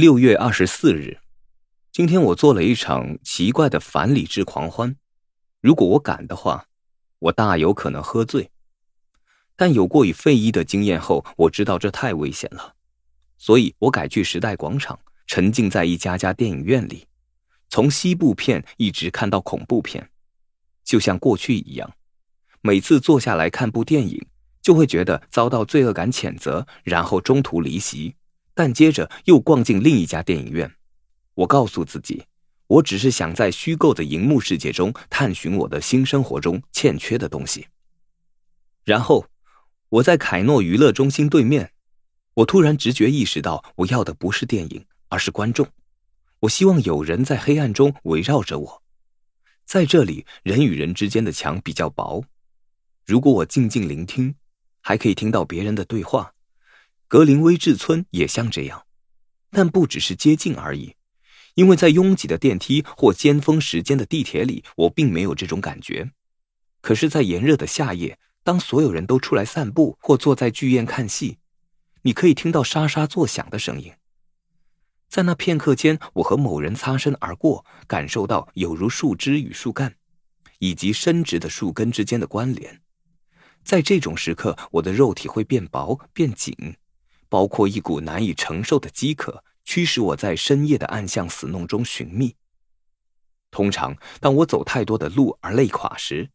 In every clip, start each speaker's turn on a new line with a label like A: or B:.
A: 六月二十四日，今天我做了一场奇怪的反理智狂欢。如果我敢的话，我大有可能喝醉。但有过与费伊的经验后，我知道这太危险了，所以我改去时代广场，沉浸在一家家电影院里，从西部片一直看到恐怖片，就像过去一样。每次坐下来看部电影，就会觉得遭到罪恶感谴责，然后中途离席。但接着又逛进另一家电影院，我告诉自己，我只是想在虚构的荧幕世界中探寻我的新生活中欠缺的东西。然后，我在凯诺娱乐中心对面，我突然直觉意识到，我要的不是电影，而是观众。我希望有人在黑暗中围绕着我，在这里，人与人之间的墙比较薄。如果我静静聆听，还可以听到别人的对话。格林威治村也像这样，但不只是接近而已，因为在拥挤的电梯或尖峰时间的地铁里，我并没有这种感觉。可是，在炎热的夏夜，当所有人都出来散步或坐在剧院看戏，你可以听到沙沙作响的声音。在那片刻间，我和某人擦身而过，感受到有如树枝与树干，以及伸直的树根之间的关联。在这种时刻，我的肉体会变薄、变紧。包括一股难以承受的饥渴，驱使我在深夜的暗巷死弄中寻觅。通常，当我走太多的路而累垮时，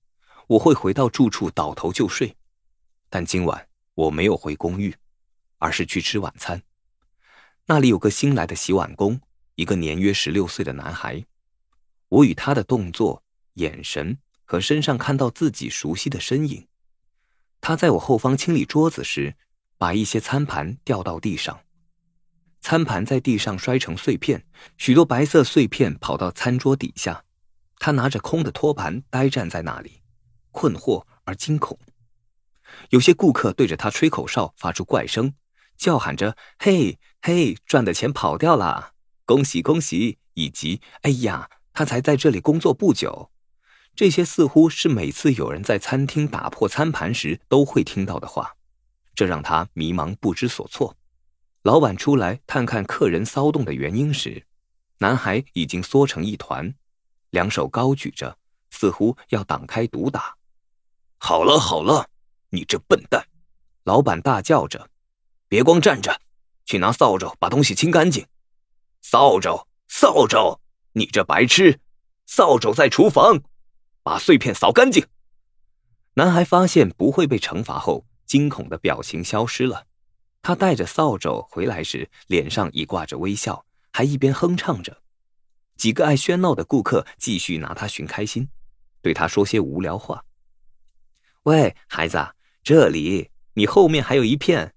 A: 我会回到住处倒头就睡。但今晚我没有回公寓，而是去吃晚餐。那里有个新来的洗碗工，一个年约十六岁的男孩。我与他的动作、眼神和身上看到自己熟悉的身影。他在我后方清理桌子时。把一些餐盘掉到地上，餐盘在地上摔成碎片，许多白色碎片跑到餐桌底下。他拿着空的托盘呆站在那里，困惑而惊恐。有些顾客对着他吹口哨，发出怪声，叫喊着：“嘿，嘿，赚的钱跑掉了！恭喜恭喜！”以及“哎呀，他才在这里工作不久。”这些似乎是每次有人在餐厅打破餐盘时都会听到的话。这让他迷茫不知所措。老板出来探看客人骚动的原因时，男孩已经缩成一团，两手高举着，似乎要挡开毒打。
B: 好了好了，你这笨蛋！
A: 老板大叫着：“
B: 别光站着，去拿扫帚把东西清干净。扫帚，扫帚！你这白痴！扫帚在厨房，把碎片扫干净。”
A: 男孩发现不会被惩罚后。惊恐的表情消失了，他带着扫帚回来时，脸上已挂着微笑，还一边哼唱着。几个爱喧闹的顾客继续拿他寻开心，对他说些无聊话。喂，孩子，这里，你后面还有一片，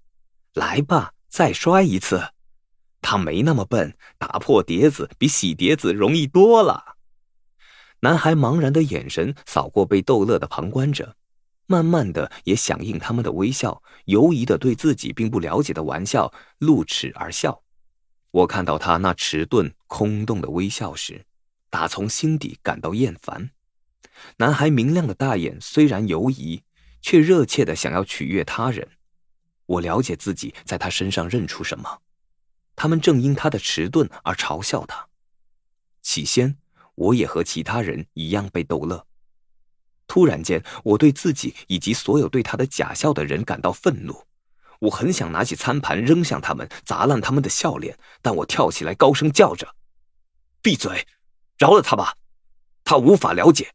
A: 来吧，再摔一次。他没那么笨，打破碟子比洗碟子容易多了。男孩茫然的眼神扫过被逗乐的旁观者。慢慢的，也响应他们的微笑，犹疑的对自己并不了解的玩笑露齿而笑。我看到他那迟钝、空洞的微笑时，打从心底感到厌烦。男孩明亮的大眼虽然犹疑，却热切的想要取悦他人。我了解自己在他身上认出什么，他们正因他的迟钝而嘲笑他。起先，我也和其他人一样被逗乐。突然间，我对自己以及所有对他的假笑的人感到愤怒。我很想拿起餐盘扔向他们，砸烂他们的笑脸。但我跳起来，高声叫着：“闭嘴！饶了他吧！他无法了解，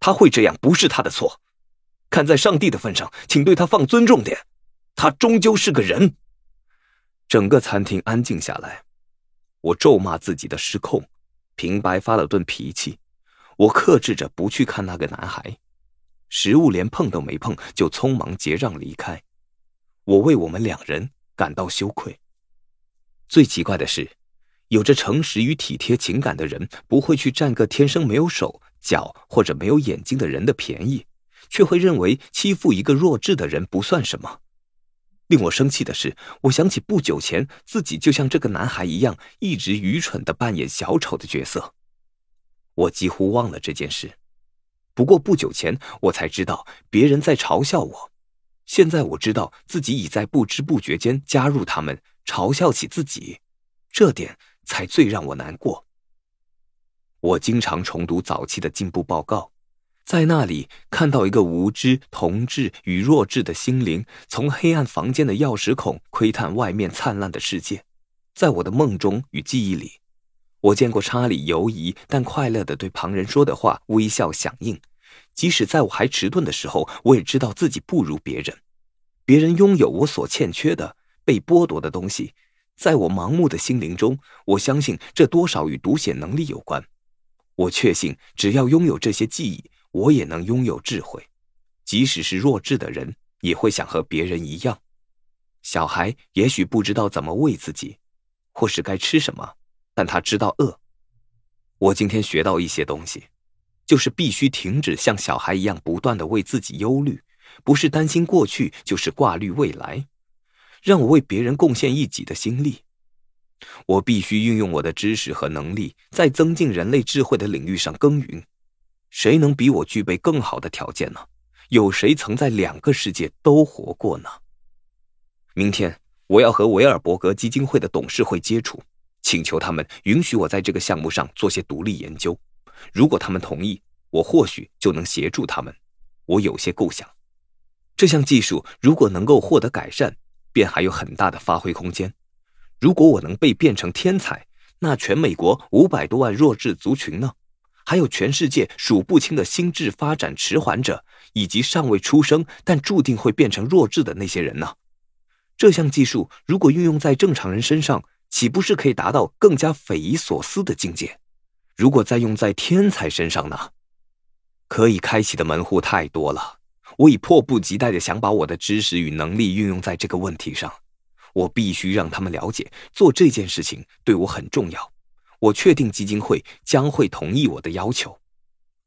A: 他会这样不是他的错。看在上帝的份上，请对他放尊重点。他终究是个人。”整个餐厅安静下来。我咒骂自己的失控，平白发了顿脾气。我克制着不去看那个男孩，食物连碰都没碰，就匆忙结账离开。我为我们两人感到羞愧。最奇怪的是，有着诚实与体贴情感的人不会去占个天生没有手脚或者没有眼睛的人的便宜，却会认为欺负一个弱智的人不算什么。令我生气的是，我想起不久前自己就像这个男孩一样，一直愚蠢的扮演小丑的角色。我几乎忘了这件事，不过不久前我才知道别人在嘲笑我。现在我知道自己已在不知不觉间加入他们，嘲笑起自己，这点才最让我难过。我经常重读早期的进步报告，在那里看到一个无知、同志与弱智的心灵，从黑暗房间的钥匙孔窥探外面灿烂的世界。在我的梦中与记忆里，我见过查理犹疑但快乐地对旁人说的话微笑响应。即使在我还迟钝的时候，我也知道自己不如别人。别人拥有我所欠缺的被剥夺的东西，在我盲目的心灵中，我相信这多少与读写能力有关。我确信，只要拥有这些记忆，我也能拥有智慧。即使是弱智的人，也会想和别人一样。小孩也许不知道怎么喂自己，或是该吃什么，但他知道饿。我今天学到一些东西，就是必须停止像小孩一样不断的为自己忧虑。不是担心过去，就是挂虑未来。让我为别人贡献一己的心力。我必须运用我的知识和能力，在增进人类智慧的领域上耕耘。谁能比我具备更好的条件呢？有谁曾在两个世界都活过呢？明天我要和维尔伯格基金会的董事会接触，请求他们允许我在这个项目上做些独立研究。如果他们同意，我或许就能协助他们。我有些构想。这项技术如果能够获得改善，便还有很大的发挥空间。如果我能被变成天才，那全美国五百多万弱智族群呢？还有全世界数不清的心智发展迟缓者，以及尚未出生但注定会变成弱智的那些人呢？这项技术如果运用在正常人身上，岂不是可以达到更加匪夷所思的境界？如果再用在天才身上呢？可以开启的门户太多了。我已迫不及待的想把我的知识与能力运用在这个问题上，我必须让他们了解做这件事情对我很重要。我确定基金会将会同意我的要求，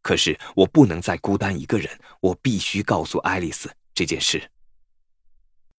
A: 可是我不能再孤单一个人，我必须告诉爱丽丝这件事。